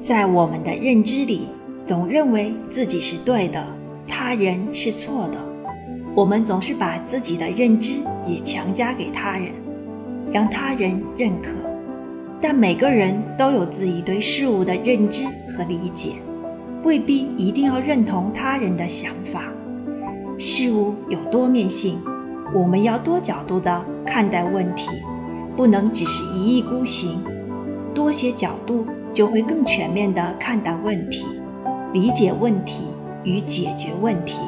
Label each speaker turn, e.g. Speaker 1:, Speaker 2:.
Speaker 1: 在我们的认知里，总认为自己是对的，他人是错的。我们总是把自己的认知也强加给他人，让他人认可。但每个人都有自己对事物的认知和理解，未必一定要认同他人的想法。事物有多面性，我们要多角度的看待问题，不能只是一意孤行。多些角度，就会更全面的看待问题，理解问题与解决问题。